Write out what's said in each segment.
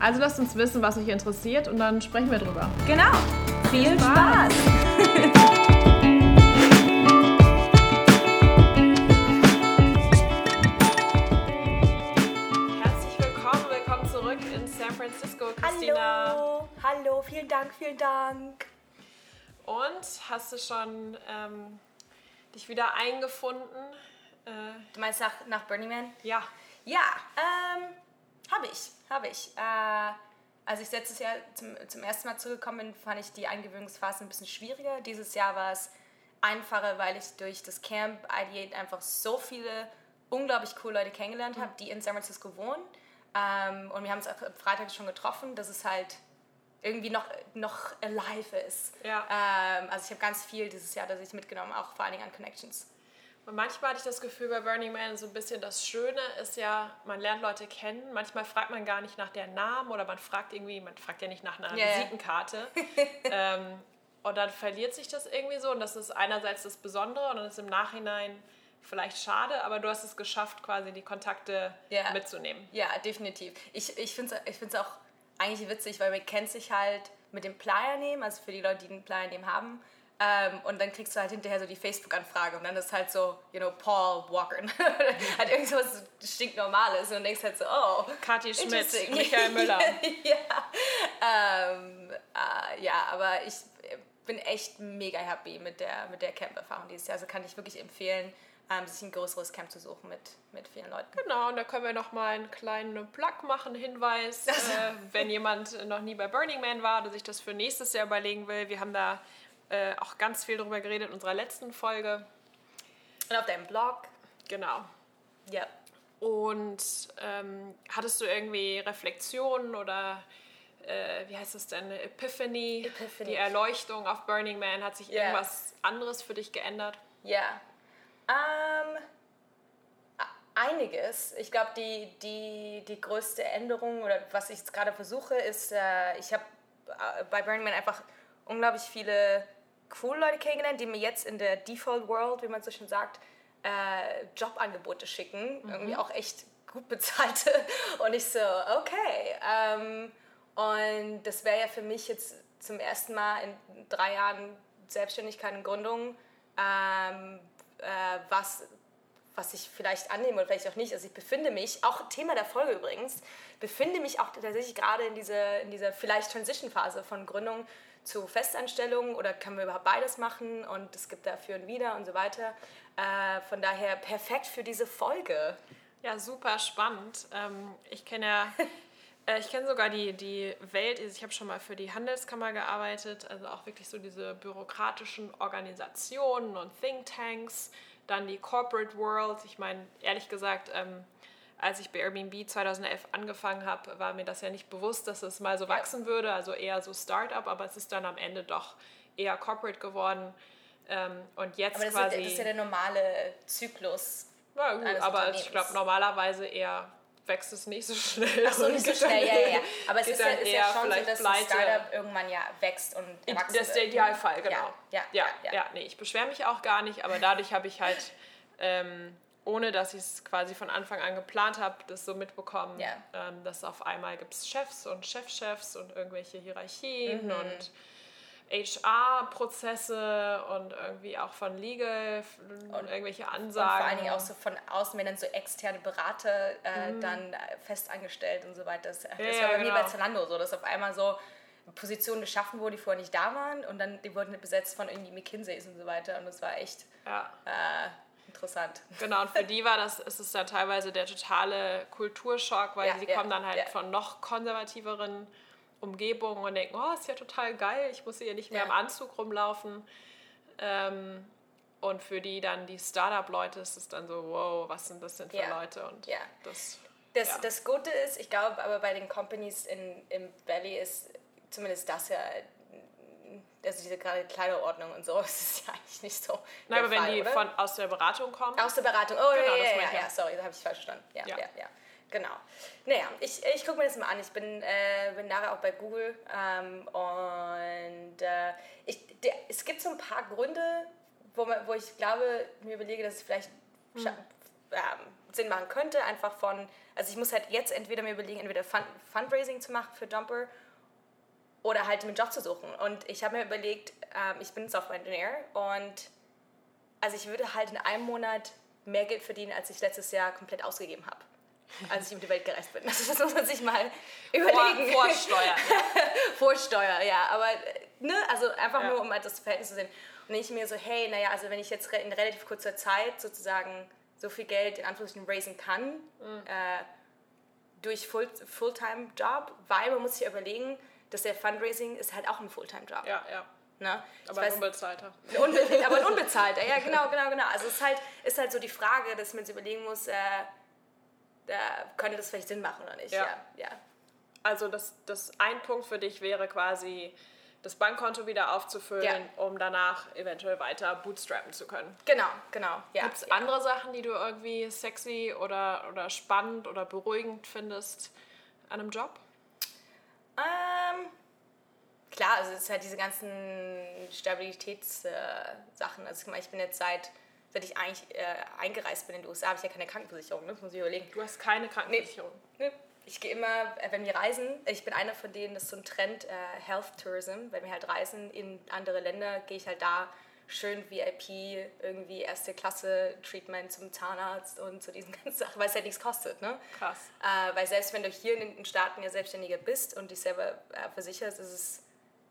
Also lasst uns wissen, was euch interessiert und dann sprechen wir drüber. Genau. Viel Spaß. Spaß. Herzlich willkommen, willkommen zurück in San Francisco, Christina. Hallo, hallo, vielen Dank, vielen Dank. Und hast du schon ähm, dich wieder eingefunden? Äh, du meinst nach, nach Burning Man? Ja. Ja, ähm, habe ich, habe ich. Äh, als ich letztes Jahr zum, zum ersten Mal zurückgekommen bin, fand ich die Eingewöhnungsphase ein bisschen schwieriger. Dieses Jahr war es einfacher, weil ich durch das Camp ID8 einfach so viele unglaublich coole Leute kennengelernt habe, die in San Francisco wohnen. Ähm, und wir haben uns am Freitag schon getroffen, dass es halt irgendwie noch, noch alive ist. Ja. Ähm, also ich habe ganz viel dieses Jahr, das ich mitgenommen, auch vor allen Dingen an Connections. Und manchmal hatte ich das Gefühl bei Burning Man, so ein bisschen das Schöne ist ja, man lernt Leute kennen. Manchmal fragt man gar nicht nach der Namen oder man fragt irgendwie, man fragt ja nicht nach einer yeah. Visitenkarte. ähm, und dann verliert sich das irgendwie so. Und das ist einerseits das Besondere und dann ist im Nachhinein vielleicht schade, aber du hast es geschafft, quasi die Kontakte yeah. mitzunehmen. Ja, definitiv. Ich, ich finde es ich auch eigentlich witzig, weil man kennt sich halt mit dem Playa-Nehmen, also für die Leute, die einen Playa-Nehmen haben, ähm, und dann kriegst du halt hinterher so die Facebook-Anfrage und dann ist halt so, you know, Paul Walker. halt irgend so was stinknormales und du denkst halt so, oh. Kathi Schmidt, Michael Müller. ja. Ähm, äh, ja, aber ich bin echt mega happy mit der, mit der Camp-Erfahrung dieses Jahr. Also kann ich wirklich empfehlen, ähm, sich ein größeres Camp zu suchen mit, mit vielen Leuten. Genau, und da können wir noch mal einen kleinen Plug machen, Hinweis, äh, wenn jemand noch nie bei Burning Man war oder sich das für nächstes Jahr überlegen will. Wir haben da äh, auch ganz viel darüber geredet in unserer letzten Folge. Und auf deinem Blog. Genau. Ja. Und ähm, hattest du irgendwie Reflexionen oder äh, wie heißt das denn? Epiphany, Epiphany, die Erleuchtung auf Burning Man. Hat sich yeah. irgendwas anderes für dich geändert? Ja. Um, ähm, einiges. Ich glaube, die, die, die größte Änderung oder was ich jetzt gerade versuche, ist, äh, ich habe äh, bei Burning Man einfach unglaublich viele coole Leute kennengelernt, die mir jetzt in der Default World, wie man so schön sagt, äh, Jobangebote schicken. Mhm. Irgendwie auch echt gut bezahlte. Und ich so, okay. Ähm, und das wäre ja für mich jetzt zum ersten Mal in drei Jahren Selbstständigkeit und Gründung, ähm, äh, was, was ich vielleicht annehme oder vielleicht auch nicht. Also ich befinde mich, auch Thema der Folge übrigens, befinde mich auch tatsächlich gerade in dieser, in dieser vielleicht Transition-Phase von Gründung zu Festanstellungen oder können wir überhaupt beides machen und es gibt dafür ein Wieder und so weiter. Äh, von daher perfekt für diese Folge. Ja, super spannend. Ähm, ich kenne ja, äh, ich kenne sogar die, die Welt, ich habe schon mal für die Handelskammer gearbeitet, also auch wirklich so diese bürokratischen Organisationen und Thinktanks, dann die Corporate World. Ich meine, ehrlich gesagt, ähm, als ich bei Airbnb 2011 angefangen habe, war mir das ja nicht bewusst, dass es mal so wachsen würde, also eher so Startup, aber es ist dann am Ende doch eher Corporate geworden. Ähm, und jetzt aber das quasi. Ist, das ist ja der normale Zyklus. Ja, gut, aber ich glaube normalerweise eher wächst es nicht so schnell. Ach so, nicht so schnell, ja, ja, ja. Aber es ist ja, ist ja schon so, dass pleite. ein Startup irgendwann ja wächst und erwachsen Das ist der Idealfall, genau. Ja, ja, ja. ja, ja. nee, ich beschwere mich auch gar nicht, aber dadurch habe ich halt ähm, ohne dass ich es quasi von Anfang an geplant habe, das so mitbekommen, ja. ähm, dass auf einmal gibt es Chefs und Chefchefs und irgendwelche Hierarchien mhm. und HR-Prozesse und irgendwie auch von Legal und irgendwelche Ansagen. Und vor allen Dingen auch so von außen, wenn dann so externe Berater äh, mhm. dann äh, festangestellt und so weiter. Das, das ja, war bei genau. mir bei Zalando so, dass auf einmal so Positionen geschaffen wurden, die vorher nicht da waren und dann die wurden besetzt von irgendwie McKinseys und so weiter und das war echt ja. äh, interessant. Genau, und für die war das, ist es dann teilweise der totale Kulturschock, weil ja, sie ja, kommen dann halt ja. von noch konservativeren Umgebungen und denken, oh, ist ja total geil, ich muss hier nicht mehr im Anzug rumlaufen. Ähm, und für die dann die Startup-Leute ist es dann so, wow, was sind das denn für Leute? Und das, das, das Gute ist, ich glaube aber bei den Companies in, im Valley ist zumindest das ja also diese gerade Kleiderordnung und so, das ist ja eigentlich nicht so. Nein, aber Fall, wenn die oder? von, aus der Beratung kommen. Aus der Beratung. Oh, Genau, ja, ja, ja, ja. sorry, da habe ich falsch verstanden. Ja, ja, Ja. ja. Genau. Naja, ich, ich gucke mir das mal an. Ich bin, äh, bin nachher auch bei Google ähm, und äh, ich, der, es gibt so ein paar Gründe, wo, man, wo ich glaube, mir überlege, dass es vielleicht Hm. scha- ähm, Sinn machen könnte. Einfach von, also ich muss halt jetzt entweder mir überlegen, entweder Fund, Fundraising zu machen für Jumper oder halt einen Job zu suchen. Und ich habe mir überlegt, ähm, ich bin Software Engineer und also ich würde halt in einem Monat mehr Geld verdienen, als ich letztes Jahr komplett ausgegeben habe. Als ich um die Welt gereist bin. Also das muss man sich mal überlegen. Vor, vorsteuern. Vorsteuer, ja. Aber ne, also einfach Ja. nur, um halt das Verhältnis zu sehen. Und ich mir so, hey, naja, also wenn ich jetzt in relativ kurzer Zeit sozusagen so viel Geld in Anführungsstrichen raisen kann, Mhm. äh, durch Full, Fulltime-Job, weil man muss sich überlegen, dass der Fundraising ist halt auch ein Fulltime-Job. Ja, ja. Ne? Aber weiß- ein unbezahlter. Unbe aber ein unbezahlter, ja, genau, genau, genau. Also es ist halt, ist halt so die Frage, dass man sich überlegen muss, äh, äh, könnte das vielleicht Sinn machen oder nicht. Ja. Ja, ja. Also das, das ein Punkt für dich wäre quasi, das Bankkonto wieder aufzufüllen, Ja. um danach eventuell weiter bootstrappen zu können. Genau, genau. Ja, Gibt es ja. andere Sachen, die du irgendwie sexy oder, oder spannend oder beruhigend findest an einem Job? Ähm, klar, also es ist halt diese ganzen Stabilitätssachen. Äh, also guck mal, ich bin jetzt seit, seit ich eigentlich äh, eingereist bin in die USA, habe ich ja keine Krankenversicherung, ne? das muss ich überlegen. Du hast keine Krankenversicherung. Ne, Ich gehe immer, äh, wenn wir reisen, ich bin einer von denen, das ist so ein Trend, äh, Health Tourism, wenn wir halt reisen in andere Länder, gehe ich halt da schön VIP, irgendwie erste Klasse Treatment zum Zahnarzt und zu diesen ganzen Sachen, weil es halt nichts kostet, ne? Krass. Äh, weil selbst wenn du hier in den Staaten ja Selbstständiger bist und dich selber äh, versicherst, ist es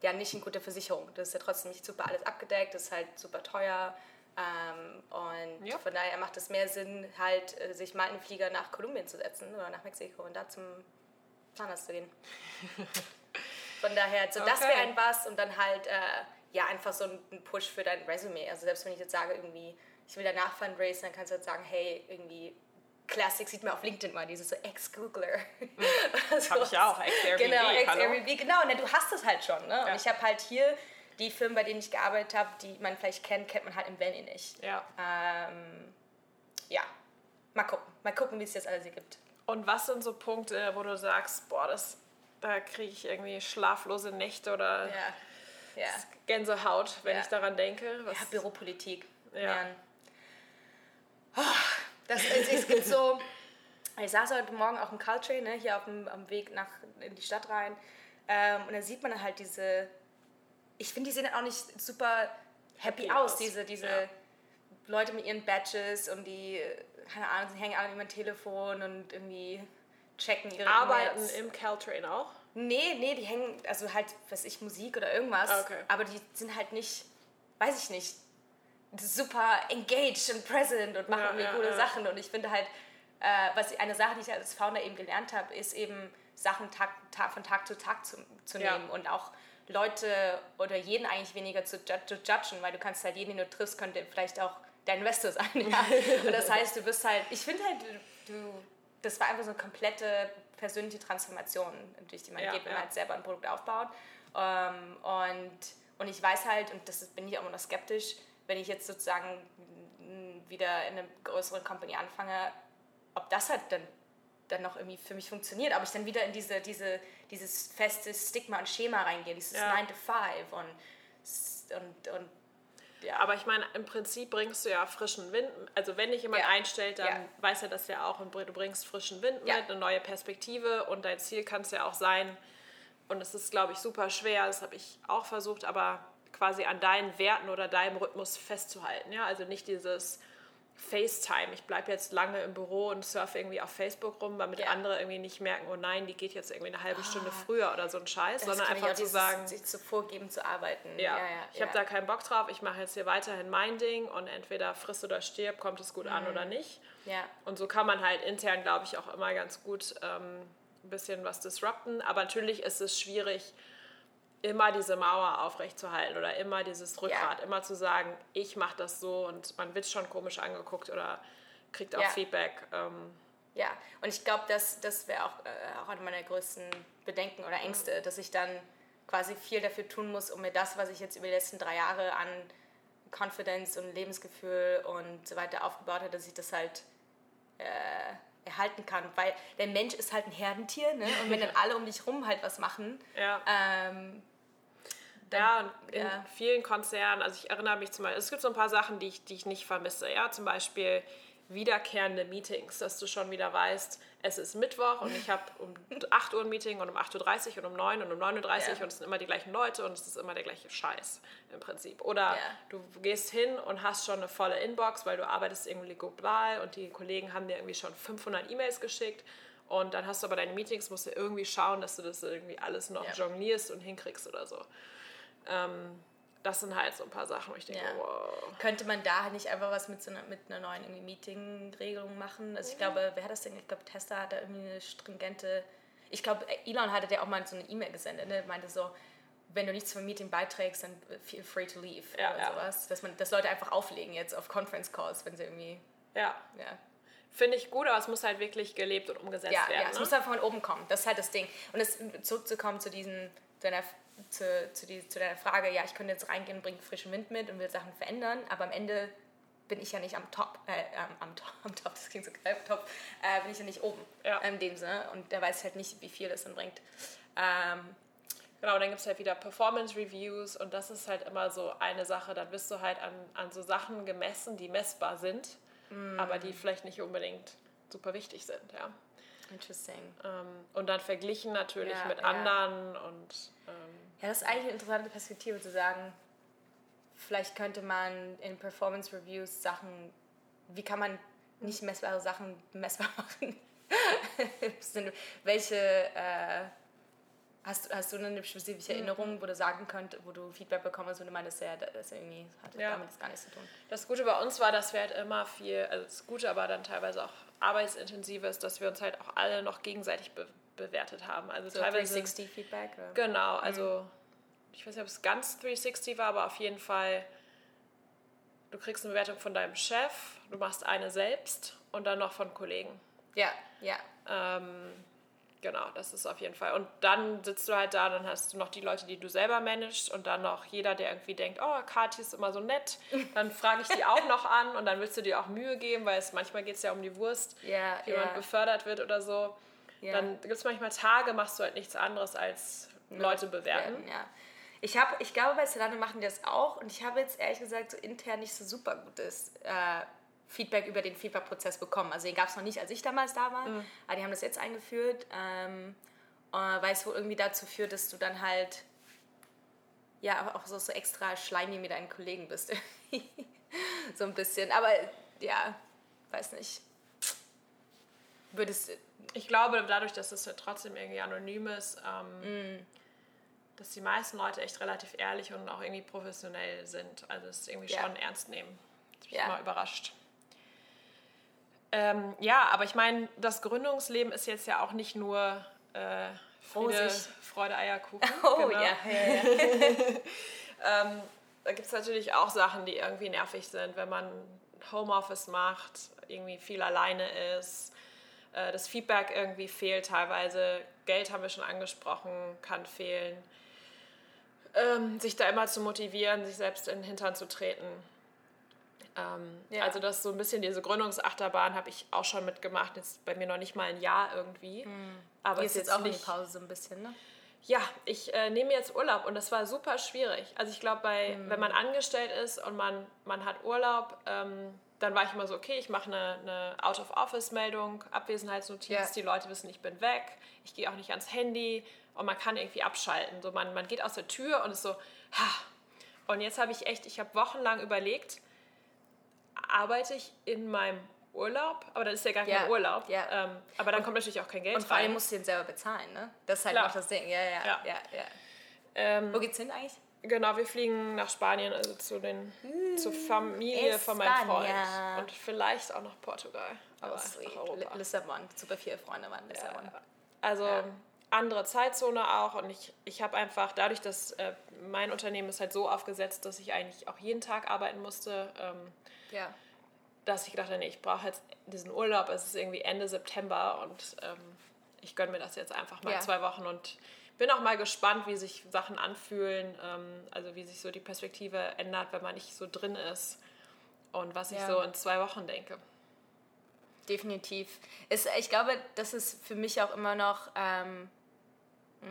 ja nicht eine gute Versicherung. Das ist ja trotzdem nicht super alles abgedeckt, das ist halt super teuer. Ähm, und Ja. von daher macht es mehr Sinn, halt äh, sich mal in den Flieger nach Kolumbien zu setzen oder nach Mexiko und da zum Zahnarzt zu gehen. Von daher, so das Okay. wäre ein was und dann halt, äh, ja, einfach so ein Push für dein Resume. Also selbst wenn ich jetzt sage, irgendwie, ich will danach fundraisen, dann kannst du halt sagen, hey, irgendwie, Classic sieht man auf LinkedIn mal, dieses so Ex-Googler. Hab ich ja auch, Ex-Airbnb, Genau. Ex-Airbnb, genau, ne, du hast es halt schon. Ne? Ja. Und ich habe halt hier die Firmen, bei denen ich gearbeitet habe, die man vielleicht kennt, kennt man halt im Valley nicht. Ja. Ähm, ja, mal gucken. Mal gucken, wie es jetzt alles hier gibt. Und was sind so Punkte, wo du sagst, boah, das, da kriege ich irgendwie schlaflose Nächte oder Ja, ja. Gänsehaut, wenn Ja. ich daran denke? Was, Ja, Büropolitik. Ja. Oh, Das, es, es gibt so, ich saß heute Morgen auch im Caltrain, ne, hier auf dem, am Weg nach, in die Stadt rein. Ähm, und da sieht man halt diese, ich finde, die sehen auch nicht super happy, Happy aus, aus, diese, diese ja. Leute mit ihren Badges und die, keine Ahnung, sie hängen alle über dem Telefon und irgendwie checken ihre Arbeiten E-Mails. im Caltrain auch? Nee, nee, die hängen, also halt, weiß ich, Musik oder irgendwas. Ah, okay. Aber die sind halt nicht, weiß ich nicht, super engaged und present und machen Ja, irgendwie ja, coole ja. Sachen. Und ich finde halt, äh, was eine Sache, die ich als Founder eben gelernt habe, ist eben Sachen Tag, Tag, von Tag zu Tag zu, zu nehmen und auch Leute oder jeden eigentlich weniger zu, zu judgen, weil du kannst halt jeden, den du triffst, könnte vielleicht auch dein Investor sein. Ja? und das heißt, du bist halt, ich finde halt, du, das war einfach so eine komplette persönliche Transformation, durch die man Ja, geht, wenn ja. man halt selber ein Produkt aufbaut. Ähm, und, und ich weiß halt, und das bin ich auch immer noch skeptisch, wenn ich jetzt sozusagen wieder in einer größeren Company anfange, ob das halt dann, dann noch irgendwie für mich funktioniert, ob ich dann wieder in diese, diese, dieses feste Stigma und Schema reingehe, dieses Ja. 9 to 5 und, und, und ja. Aber ich meine, im Prinzip bringst du ja frischen Wind. Also wenn dich jemand Ja. einstellt, dann Ja. weiß er das ja auch und du bringst frischen Wind Ja. mit, eine neue Perspektive und dein Ziel kann es ja auch sein. Und es ist, glaube ich, super schwer, das habe ich auch versucht, aber quasi an deinen Werten oder deinem Rhythmus festzuhalten. Ja? Also nicht dieses FaceTime, ich bleibe jetzt lange im Büro und surfe irgendwie auf Facebook rum, damit Ja. andere irgendwie nicht merken, oh nein, die geht jetzt irgendwie eine halbe Stunde früher oder so ein Scheiß, sondern einfach zu sagen, sich zu vorgeben zu arbeiten. ja, ja, ich habe da keinen Bock drauf, ich mache jetzt hier weiterhin mein Ding und entweder friss oder stirb, kommt es gut Mhm. an oder nicht. ja. Und so kann man halt intern, glaube ich, auch immer ganz gut ähm, ein bisschen was disrupten. Aber natürlich ist es schwierig, immer diese Mauer aufrechtzuerhalten oder immer dieses Rückgrat, immer zu sagen, ich mache das so und man wird schon komisch angeguckt oder kriegt auch Ja. Feedback. Ähm, Ja, und ich glaube, das, das wäre auch, äh, auch eine meiner größten Bedenken oder Ängste, dass ich dann quasi viel dafür tun muss, um mir das, was ich jetzt über die letzten drei Jahre an Confidence und Lebensgefühl und so weiter aufgebaut habe, dass ich das halt äh, erhalten kann. Weil der Mensch ist halt ein Herdentier, ne? Und wenn dann alle um dich rum halt was machen, Ja. ähm, dann, Ja, und in ja. vielen Konzernen, also ich erinnere mich zum Beispiel, es gibt so ein paar Sachen, die ich, die ich nicht vermisse. Ja, zum Beispiel wiederkehrende Meetings, dass du schon wieder weißt, es ist Mittwoch und ich habe um 8 Uhr ein Meeting und um 8.30 Uhr und um 9 und um 9.30 Uhr Ja. und es sind immer die gleichen Leute und es ist immer der gleiche Scheiß im Prinzip. Oder Ja. du gehst hin und hast schon eine volle Inbox, weil du arbeitest irgendwie global und die Kollegen haben dir irgendwie schon 500 E-Mails geschickt und dann hast du aber deine Meetings, musst du irgendwie schauen, dass du das irgendwie alles noch Ja. jonglierst und hinkriegst oder so. Ähm, das sind halt so ein paar Sachen, wo ich denke, Ja. wow. könnte man da nicht einfach was mit so einer, mit einer neuen Meeting-Regelung machen? Also ich glaube, wer hat das denn? Ich glaube, Tesla hat da irgendwie eine stringente. Ich glaube, Elon hatte ja auch mal so eine E-Mail gesendet, ne? meinte so, wenn du nichts vom Meeting beiträgst, dann feel free to leave Ja, oder ja. sowas. Dass man, dass Leute einfach auflegen jetzt auf Conference Calls, wenn sie irgendwie. Ja, Ja. finde ich gut, aber es muss halt wirklich gelebt und umgesetzt Ja, werden. ja, es ne? muss einfach von oben kommen. Das ist halt das Ding. Und es zurückzukommen zu diesen, deiner, zu, zu, die, zu deiner Frage, ja, ich könnte jetzt reingehen, bringe frischen Wind mit und will Sachen verändern, aber am Ende bin ich ja nicht am Top, äh, am, am Top, am Top, das klingt so geil, top, äh, bin ich ja nicht oben Ja. in dem Sinne und der weiß halt nicht, wie viel das dann bringt. Ähm, Genau, dann gibt es halt wieder Performance Reviews und das ist halt immer so eine Sache. Dann bist du halt an, an so Sachen gemessen, die messbar sind, Mm. aber die vielleicht nicht unbedingt super wichtig sind. Ja. interesting. Ähm, und dann verglichen natürlich Ja, mit ja. anderen und ähm, Ja, das ist eigentlich eine interessante Perspektive zu sagen, vielleicht könnte man in Performance Reviews Sachen, wie kann man nicht messbare Sachen messbar machen? Welche, äh, hast, hast du eine spezifische Erinnerung, wo du sagen könntest, wo du Feedback bekommst und du meinst, ja, das irgendwie hat Ja. damit gar nichts zu tun? Das Gute bei uns war, dass wir halt immer viel, also das Gute, aber dann teilweise auch arbeitsintensiv ist, dass wir uns halt auch alle noch gegenseitig be bewertet haben. Also So teilweise 360 Feedback? Oder? Genau, also ich weiß nicht, ob es ganz 360 war, aber auf jeden Fall, du kriegst eine Bewertung von deinem Chef, du machst eine selbst und dann noch von Kollegen. Ja, ja. Ähm, genau, das ist auf jeden Fall. Und dann sitzt du halt da, dann hast du noch die Leute, die du selber managst und dann noch jeder, der irgendwie denkt, oh, Kathi ist immer so nett, dann frage ich die auch noch an und dann willst du dir auch Mühe geben, weil es manchmal geht es ja um die Wurst, Ja, wie jemand ja. befördert wird oder so. Ja. Dann gibt es manchmal Tage, machst du halt nichts anderes als Leute bewerten. Ja. Ich, hab, ich glaube, bei Zalando machen die das auch und ich habe jetzt ehrlich gesagt so intern nicht so super gutes äh, Feedback über den Feedback-Prozess bekommen. Also den gab es noch nicht, als ich damals da war, Mhm. aber die haben das jetzt eingeführt, ähm, äh, weil es wohl irgendwie dazu führt, dass du dann halt ja auch so, so extra schleimig mit deinen Kollegen bist. so ein bisschen. Aber ja, weiß nicht. Würdest Ich glaube, dadurch, dass es ja trotzdem irgendwie anonym ist, ähm, Mm. dass die meisten Leute echt relativ ehrlich und auch irgendwie professionell sind. Also es irgendwie Ja. schon ernst nehmen. Das mich Ja. immer überrascht. Ähm, ja, aber ich meine, das Gründungsleben ist jetzt ja auch nicht nur äh, Friede. Freude, Eierkuchen. Oh Genau. ja. Ähm, da gibt es natürlich auch Sachen, die irgendwie nervig sind, wenn man Homeoffice macht, irgendwie viel alleine ist, äh, das Feedback irgendwie fehlt teilweise, Geld haben wir schon angesprochen, kann fehlen. Ähm, sich da immer zu motivieren, sich selbst in den Hintern zu treten. Ähm, Ja. Also das so ein bisschen diese Gründungsachterbahn habe ich auch schon mitgemacht, jetzt bei mir noch nicht mal ein Jahr irgendwie. Aber Die es ist jetzt auch in die Pause so ein bisschen, ne? ja, ich äh, nehme jetzt Urlaub und das war super schwierig. Also ich glaube, bei Mhm. wenn man angestellt ist und man, man hat Urlaub, ähm, dann war ich immer so, okay, ich mache eine, eine Out-of-Office-Meldung, Abwesenheitsnotiz, Ja. die Leute wissen, ich bin weg, ich gehe auch nicht ans Handy und man kann irgendwie abschalten. So, man, man geht aus der Tür und ist so, ha. Und jetzt habe ich echt, ich habe wochenlang überlegt, arbeite ich in meinem Urlaub, aber dann ist ja gar kein Ja, Urlaub. ja. Ähm, aber dann kommt natürlich auch kein Geld Und vor allem rein. musst du den selber bezahlen, ne? Das ist halt Klar. auch das Ding. Ja, ja. Ja. ja, ja. Ähm, Wo geht's hin eigentlich? Genau, wir fliegen nach Spanien, also zu den, zur Familie von meinem Freund. Und vielleicht auch nach Portugal, aber Oh, einfach sweet. nach Lissabon. Super viele Freunde waren in Lissabon. Also Ja. andere Zeitzone auch und ich, ich habe einfach, dadurch, dass äh, mein Unternehmen ist halt so aufgesetzt, dass ich eigentlich auch jeden Tag arbeiten musste, ähm, Ja. dass ich gedacht habe, nee, ich brauche jetzt diesen Urlaub, es ist irgendwie Ende September und ähm, ich gönne mir das jetzt einfach mal Ja. zwei Wochen und bin auch mal gespannt, wie sich Sachen anfühlen, ähm, also wie sich so die Perspektive ändert, wenn man nicht so drin ist und was ich Ja. so in zwei Wochen denke. Definitiv. Ist, ich glaube, das ist für mich auch immer noch ähm, mh,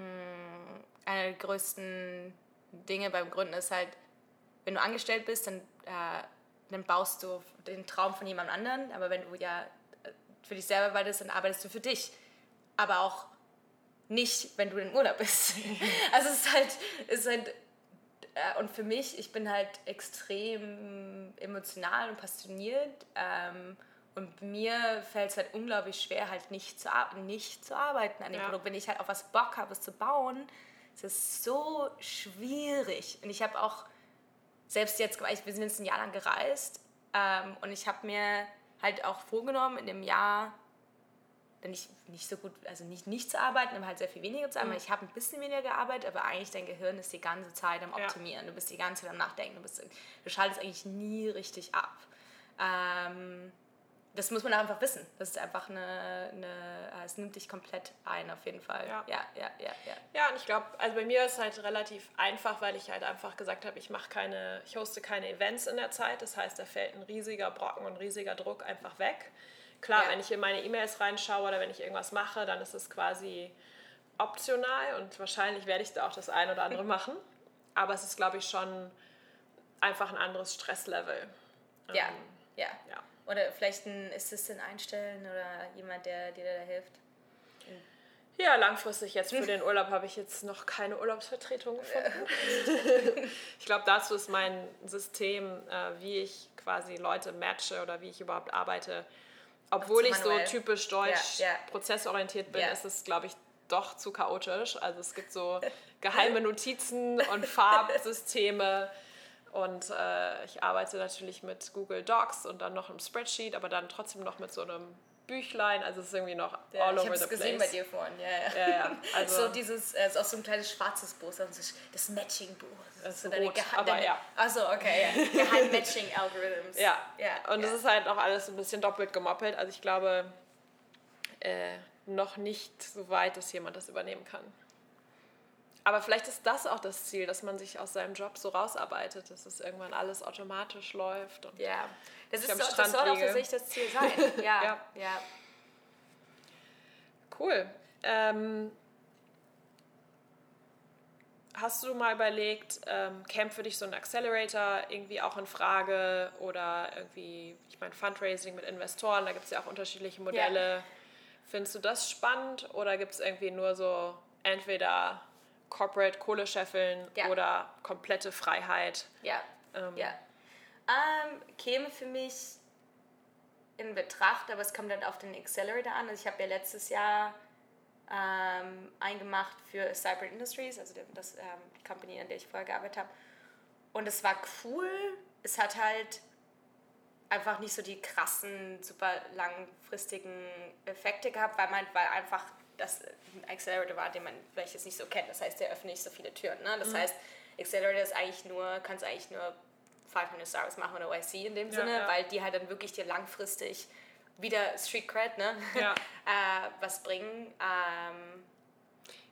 einer der größten Dinge beim Gründen ist halt, wenn du angestellt bist, dann, äh, dann baust du den Traum von jemand anderen, aber wenn du ja äh, für dich selber arbeitest, dann arbeitest du für dich. Aber auch nicht, wenn du in Urlaub bist. also es ist halt, es ist halt äh, und für mich, ich bin halt extrem emotional und passioniert. Ähm, und mir fällt es halt unglaublich schwer, halt nicht zu, nicht zu arbeiten an dem Ja. Produkt. Wenn ich halt auf was Bock habe, es zu bauen, ist es so schwierig. Und ich habe auch, selbst jetzt, ich- wir sind jetzt ein Jahr lang gereist ähm, und ich habe mir halt auch vorgenommen, in dem Jahr nicht, nicht so gut, also nicht, nicht zu arbeiten, aber halt sehr viel weniger zu arbeiten. Ich habe ein bisschen weniger gearbeitet, aber eigentlich dein Gehirn ist die ganze Zeit am Ja. Optimieren. Du bist die ganze Zeit am Nachdenken. Du, bist, du schaltest eigentlich nie richtig ab. Ähm, das muss man einfach wissen. Das ist einfach eine, eine, äh, es nimmt dich komplett ein, auf jeden Fall. Ja. ja, ja, ja. ja. Ja, und ich glaube, also bei mir ist es halt relativ einfach, weil ich halt einfach gesagt habe, ich mache keine, ich hoste keine Events in der Zeit. Das heißt, da fällt ein riesiger Brocken und riesiger Druck einfach weg. Klar, Ja. wenn ich in meine E-Mails reinschaue oder wenn ich irgendwas mache, dann ist es quasi optional und wahrscheinlich werde ich da auch das ein oder andere machen. Aber es ist, glaube ich, schon einfach ein anderes Stresslevel. Ja, Ähm, ja. ja. Oder vielleicht ein Assistant einstellen oder jemand, der dir da hilft. Ja, langfristig jetzt für den Urlaub habe ich jetzt noch keine Urlaubsvertretung gefunden. ich glaube, dazu ist mein System, äh, wie ich quasi Leute matche oder wie ich überhaupt arbeite. Obwohl ich so typisch deutsch Ja, ja. prozessorientiert bin, Ja. ist es, glaube ich, doch zu chaotisch. Also es gibt so geheime Notizen und Farbsysteme. Und äh, ich arbeite natürlich mit Google Docs und dann noch im Spreadsheet, aber dann trotzdem noch mit so einem Büchlein. Also es ist irgendwie noch Ja, all ich over habe the es gesehen place. bei dir vorhin. Ja, ja. Ja, ja. Also, so dieses, äh, so auch so ein kleines schwarzes Buch, das- das Matching-Buch. Das ist so rot, Geha- aber ja. Achso, okay, ja. Geheim-Matching-Algorithms. Ja. ja. Und es ist halt noch alles ein bisschen doppelt gemoppelt. Also ich glaube, äh, noch nicht so weit, dass jemand das übernehmen kann. Aber vielleicht ist das auch das Ziel, dass man sich aus seinem Job so rausarbeitet, dass es irgendwann alles automatisch läuft. Und Ja, das, ist so, das Strand soll auch tatsächlich das Ziel sein. Ja, Ja. ja. Cool. Ähm, hast du mal überlegt, ähm, käme für dich so ein Accelerator irgendwie auch in Frage oder irgendwie, ich meine, Fundraising mit Investoren, da gibt es ja auch unterschiedliche Modelle. Findest du das spannend oder gibt es irgendwie nur so entweder Corporate Kohle scheffeln Ja. oder komplette Freiheit? Ja, Ähm, ja. Ähm, käme für mich in Betracht, aber es kommt dann auf den Accelerator an. Also ich habe ja letztes Jahr ähm, eingemacht für Cyber Industries, also das ähm, die Company, an der ich vorher gearbeitet habe. Und es war cool. Es hat halt einfach nicht so die krassen, super langfristigen Effekte gehabt, weil man, weil einfach das ein Accelerator war, den man vielleicht jetzt nicht so kennt. Das heißt, der öffnet nicht so viele Türen. Ne? Mhm. Das heißt, Accelerator ist eigentlich nur, kannst eigentlich nur 500 Stars machen oder YC in dem Ja, Sinne, ja. weil die halt dann wirklich dir langfristig wieder Street Cred, ne? Ja. äh, was bringen. Ähm,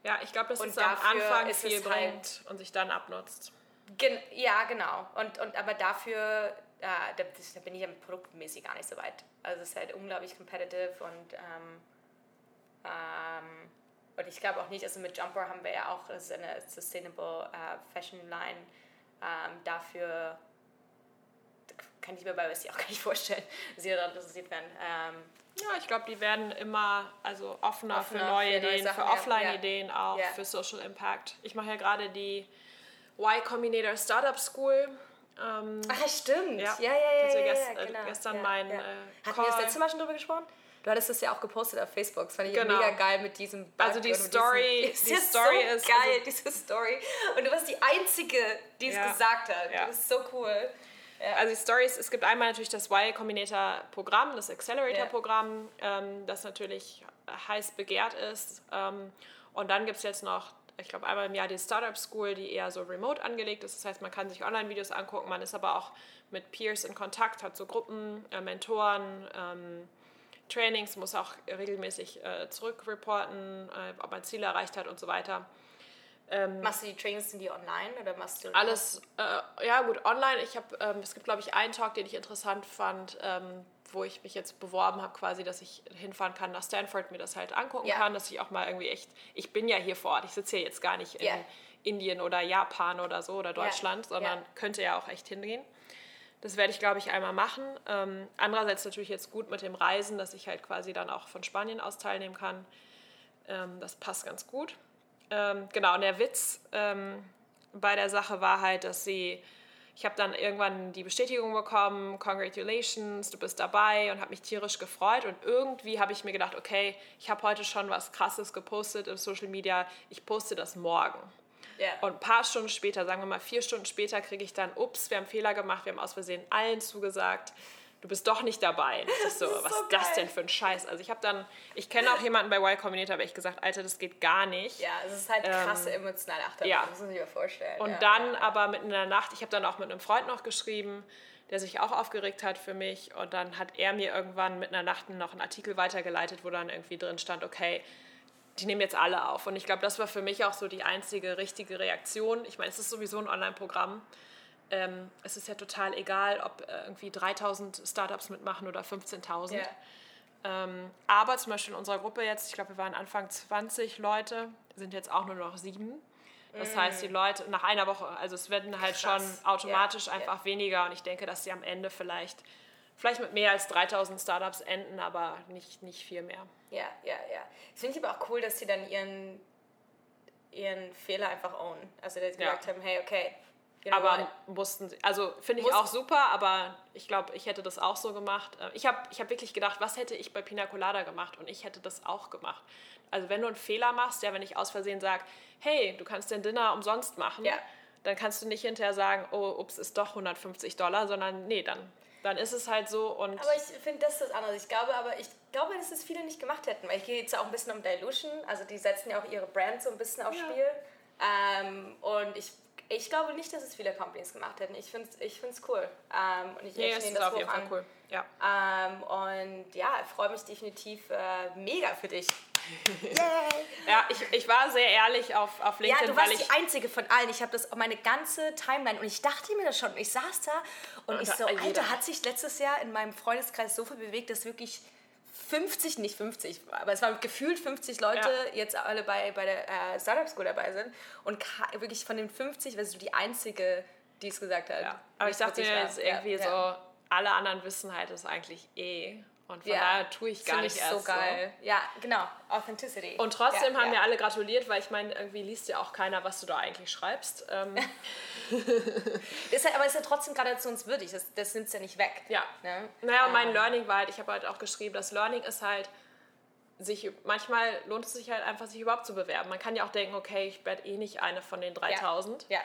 Ja, ich glaube, dass es am Anfang viel es halt- bringt und sich dann abnutzt. Gen ja, genau. Und, und aber dafür, äh, da, da bin ich ja produktmäßig gar nicht so weit. Also es ist halt unglaublich competitive und ähm, ähm, und ich glaube auch nicht, also mit Jumper haben wir ja auch, eine Sustainable äh, Fashion Line, ähm, dafür kann ich mir bei USC auch gar nicht vorstellen, dass sie daran interessiert werden. Ähm, Ja, ich glaube, die werden immer also offener, Offener für neue für neue Ideen, Sachen, für ja. Offline-Ideen auch, Ja. für Social Impact. Ich mache ja gerade die Y Combinator Startup School. Ähm, Ach, ja, stimmt. Ja. Ja, ja, ja. Ja, ja, gest- ja, äh, genau. gestern ja, mein, ja. äh, Hatten wir das letzte Mal schon drüber gesprochen? Du hattest das ja auch gepostet auf Facebook. Das fand ich Genau. mega geil mit diesem Bug Also die Story- Diesem, die Story so ist- geil, also- diese Story. Und du warst die Einzige, die es Ja. gesagt hat. Ja. Du bist so cool. Also die Stories, es gibt einmal natürlich das Y Combinator Programm, das Accelerator Programm, ähm, das natürlich heiß begehrt ist. Ähm, und dann gibt es jetzt noch, ich glaube einmal im Jahr die Startup School, die eher so remote angelegt ist. Das heißt, man kann sich Online-Videos angucken, man ist aber auch mit Peers in Kontakt, hat so Gruppen, äh, Mentoren, ähm, Trainings, muss auch regelmäßig äh, zurückreporten, äh, ob man Ziele erreicht hat und so weiter. Ähm, machst du die Trainings, sind die online oder machst du alles, äh, ja gut, online. Ich habe, ähm, es gibt glaube ich einen Talk, den ich interessant fand, ähm, wo ich mich jetzt beworben habe, quasi, dass ich hinfahren kann nach Stanford, mir das halt angucken Ja. kann, dass ich auch mal irgendwie echt, ich bin ja hier vor Ort, ich sitze hier jetzt gar nicht in Ja. Indien oder Japan oder so oder Deutschland, sondern Ja. könnte ja auch echt hingehen. Das werde ich, glaube ich, einmal machen. Ähm, andererseits natürlich jetzt gut mit dem Reisen, dass ich halt quasi dann auch von Spanien aus teilnehmen kann. Ähm, das passt ganz gut. Ähm, genau, und der Witz ähm, bei der Sache war halt, dass sie, ich habe dann irgendwann die Bestätigung bekommen, congratulations, du bist dabei und habe mich tierisch gefreut und irgendwie habe ich mir gedacht, okay, ich habe heute schon was Krasses gepostet im Social Media, ich poste das morgen. Ja. Und ein paar Stunden später, sagen wir mal vier Stunden später, kriege ich dann, ups, wir haben Fehler gemacht, wir haben aus Versehen allen zugesagt, du bist doch nicht dabei. Und ich so, ist was so ist das denn für ein Scheiß? Also ich habe dann, ich kenne auch jemanden bei Y Combinator, aber ich gesagt, Alter, das geht gar nicht. ja, es ist halt krasse emotionale Achterbahn, ja. das muss man sich mal vorstellen. Und ja. dann aber mitten in der Nacht, ich habe dann auch mit einem Freund noch geschrieben, der sich auch aufgeregt hat für mich. Und dann hat er mir irgendwann mitten in der Nacht noch einen Artikel weitergeleitet, wo dann irgendwie drin stand, okay, die nehmen jetzt alle auf. Und ich glaube, das war für mich auch so die einzige richtige Reaktion. Ich meine, es ist sowieso ein Online-Programm. Ähm, es ist ja total egal, ob äh, irgendwie 3000 Startups mitmachen oder 15.000. Ja. Ähm, aber zum Beispiel in unserer Gruppe jetzt, ich glaube, wir waren Anfang 20 Leute, sind jetzt auch nur noch sieben. Das heißt, die Leute nach einer Woche, also es werden halt Mm. Krass. schon automatisch ja. einfach weniger und ich denke, dass sie am Ende vielleicht, vielleicht mit mehr als 3000 Startups enden, aber nicht, nicht viel mehr. Ja, ja, ja. Das finde ich aber auch cool, dass sie dann ihren, ihren Fehler einfach own. Also, dass sie Ja. gesagt haben, hey, okay. you know Aber what? mussten sie, also finde ich Muss- auch super, aber ich glaube, ich hätte das auch so gemacht. Äh, Ich habe ich hab wirklich gedacht, was hätte ich bei Pina Colada gemacht und ich hätte das auch gemacht. Also wenn du einen Fehler machst, ja, wenn ich aus Versehen sage, hey, du kannst dein Dinner umsonst machen, Ja. dann kannst du nicht hinterher sagen, oh, ups, ist doch 150 Dollar, sondern nee, dann, dann ist es halt so und Aber ich finde, das ist das andere. Ich glaube aber, ich glaube, dass es viele nicht gemacht hätten, weil ich gehe jetzt auch ein bisschen um Dilution. Also die setzen ja auch ihre Brand so ein bisschen aufs Ja. Spiel. Ähm, und ich, ich glaube nicht, dass es viele Companies gemacht hätten. Ich finde es ich find's cool. Ähm, und ich nee, ist das auf jeden Fall an. cool. Ja. Ähm, und ja, ich freue mich definitiv äh, mega für dich. Ja, ich, ich war sehr ehrlich auf, auf Ja, LinkedIn, du weil warst die Einzige von allen. Ich habe das auf meine ganze Timeline und ich dachte mir das schon. Ich saß da und Und ich so, jeder Alter, hat- sich letztes Jahr in meinem Freundeskreis so viel bewegt, dass wirklich 50, nicht 50, aber es waren gefühlt 50 Leute jetzt alle bei, bei der äh, Startup School dabei sind. Und wirklich von den 50 warst du die Einzige, die es gesagt hat. Ja, aber ich dachte mir jetzt irgendwie Ja, ja. so, alle anderen wissen halt es eigentlich eh. Und von Ja. daher tue ich gar nicht ich erst so geil. Ja, mir Authenticity. Und trotzdem ja, haben ja. mir alle gratuliert, weil ich meine, irgendwie liest ja auch keiner, was du da eigentlich schreibst. Ähm, Ist ja, aber ist ja trotzdem gradationswürdig. Das, das nimmt es ja nicht weg. ja. Ne? Naja, und mein Ähm, Learning war halt, ich habe halt auch geschrieben, das Learning ist halt, sich, manchmal lohnt es sich halt einfach, sich überhaupt zu bewerben. Man kann ja auch denken, okay, ich werde eh nicht eine von den 3000. Ja.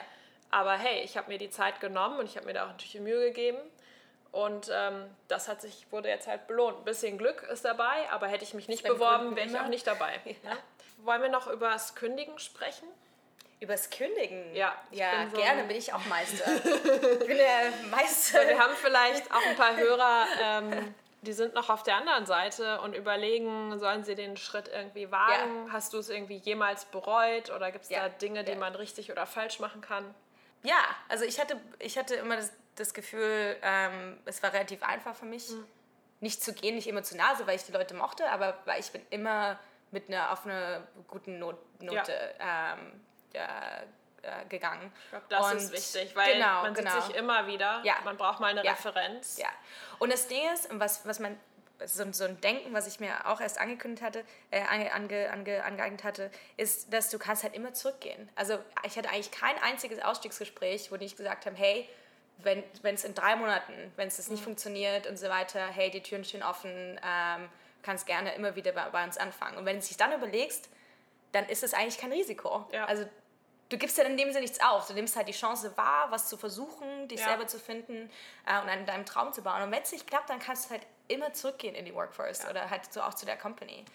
Aber hey, ich habe mir die Zeit genommen und ich habe mir da auch natürlich Mühe gegeben. Und ähm, das hat sich, wurde jetzt halt belohnt. Ein bisschen Glück ist dabei, aber hätte ich mich nicht beworben, wäre ich auch nicht dabei. Ne? Wollen wir noch über das Kündigen sprechen? Übers Kündigen? Ja, ja bin so gerne, bin ich auch Meister. ich bin der Meister. Wir haben vielleicht auch ein paar Hörer, ähm, die sind noch auf der anderen Seite und überlegen, sollen sie den Schritt irgendwie wagen? Hast du es irgendwie jemals bereut oder gibt es Ja, da Dinge, die ja. man richtig oder falsch machen kann? Ja, also ich hatte, ich hatte immer das, das Gefühl, ähm, es war relativ einfach für mich, Mhm. nicht zu gehen, nicht emotional, so weil ich die Leute mochte, aber weil ich bin immer mit einer auf einer guten Not, Note ähm, ja, äh, gegangen. Ich glaube, das Und ist wichtig, weil genau, man sieht genau. sich immer wieder. Ja. Man braucht mal eine Ja. Referenz. Ja. Und das Ding ist, was, was man, so, so ein Denken, was ich mir auch erst angekündigt hatte, äh, ange, ange, angeeignet hatte, ist, dass du kannst halt immer zurückgehen. Also ich hatte eigentlich kein einziges Ausstiegsgespräch, wo die nicht gesagt haben, hey, wenn es in drei Monaten, wenn es das Mhm. nicht funktioniert und so weiter, hey, die Türen stehen offen, ähm, kannst gerne immer wieder bei, bei uns anfangen. Und wenn du dich dann überlegst, dann ist es eigentlich kein Risiko. Ja. Also du gibst ja in dem Sinne nichts auf. Du nimmst halt die Chance wahr, was zu versuchen, dich Ja. selber zu finden äh, und an deinem Traum zu bauen. Und wenn es nicht klappt, dann kannst du halt immer zurückgehen in die Workforce oder halt so auch zu der Company.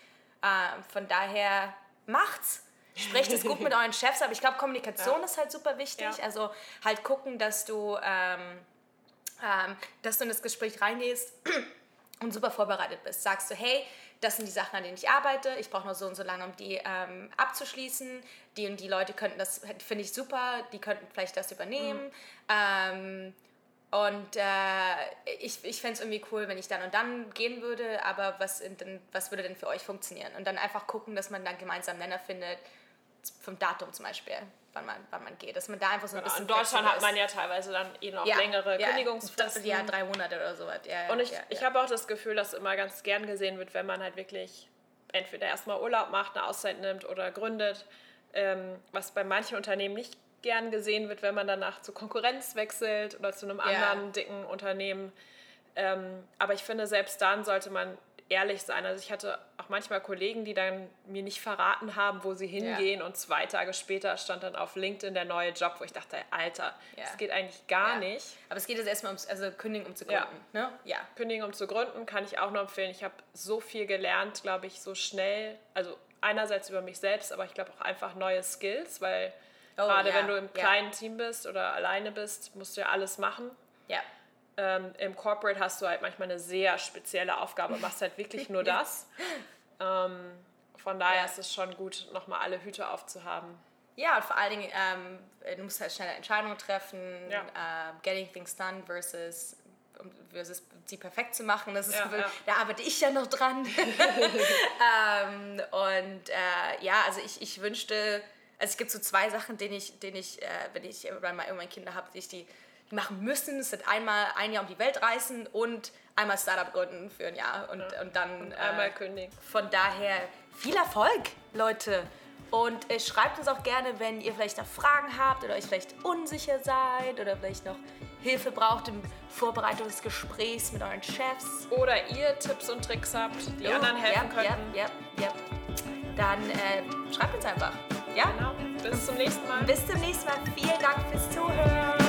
Ähm, von daher macht's. Sprecht es gut mit euren Chefs, aber ich glaube, Kommunikation Ja. ist halt super wichtig. Ja. Also halt gucken, dass du, ähm, ähm, dass du in das Gespräch reingehst und super vorbereitet bist. Sagst du, hey, das sind die Sachen, an denen ich arbeite. Ich brauche nur so und so lange, um die ähm, abzuschließen. Die und die Leute könnten das, finde ich super, die könnten vielleicht das übernehmen. Mhm. Ähm, und äh, ich, ich fände es irgendwie cool, wenn ich dann und dann gehen würde, aber was, denn, was würde denn für euch funktionieren? Und dann einfach gucken, dass man dann gemeinsam Nenner findet, vom Datum zum Beispiel, wann man, wann man geht. Dass man da einfach so ein genau, bisschen. In Deutschland hat man ja teilweise dann eh noch ja, längere ja, Kündigungsfristen. Ja, drei Monate oder so. Ja, und ich, ich habe auch das Gefühl, dass immer ganz gern gesehen wird, wenn man halt wirklich entweder erstmal Urlaub macht, eine Auszeit nimmt oder gründet, ähm, was bei manchen Unternehmen nicht gern gesehen wird, wenn man danach zur Konkurrenz wechselt oder zu einem anderen dicken Unternehmen. Ähm, aber ich finde, selbst dann sollte man ehrlich sein. Also ich hatte auch manchmal Kollegen, die dann mir nicht verraten haben, wo sie hingehen ja. und zwei Tage später stand dann auf LinkedIn der neue Job, wo ich dachte, Alter, ja. das geht eigentlich gar ja. nicht. Aber es geht jetzt erstmal ums also Kündigen, um zu gründen. Ne? ja. Kündigen, um zu gründen, kann ich auch nur empfehlen. Ich habe so viel gelernt, glaube ich, so schnell. Also einerseits über mich selbst, aber ich glaube auch einfach neue Skills, weil oh, gerade wenn du im kleinen Team bist oder alleine bist, musst du ja alles machen. Ja. Ähm, Im Corporate hast du halt manchmal eine sehr spezielle Aufgabe, machst halt wirklich nur das. ähm, von daher ja. ist es schon gut, nochmal alle Hüte aufzuhaben. Ja, und vor allen Dingen, ähm, du musst halt schnelle Entscheidungen treffen, ja. uh, getting things done versus, versus sie perfekt zu machen. Das ist, ja, ja. Da arbeite ich ja noch dran. ähm, und äh, ja, also ich, ich wünschte, also es gibt so zwei Sachen, denen ich, denen ich äh, wenn ich irgendwann mal irgendwann Kinder habe, die ich die machen müssen. Es sind einmal ein Jahr um die Welt reisen und einmal Startup gründen für ein Jahr und, ja. und dann und einmal äh, kündigen. Von daher viel Erfolg, Leute. Und äh, schreibt uns auch gerne, wenn ihr vielleicht noch Fragen habt oder euch vielleicht unsicher seid oder vielleicht noch Hilfe braucht im Vorbereitung des Gesprächs mit euren Chefs. Oder ihr Tipps und Tricks habt, die oh, anderen helfen ja, könnten. Ja, ja, ja. Dann äh, schreibt uns einfach. Ja? Genau. Bis zum nächsten Mal. Bis zum nächsten Mal. Vielen Dank fürs Zuhören.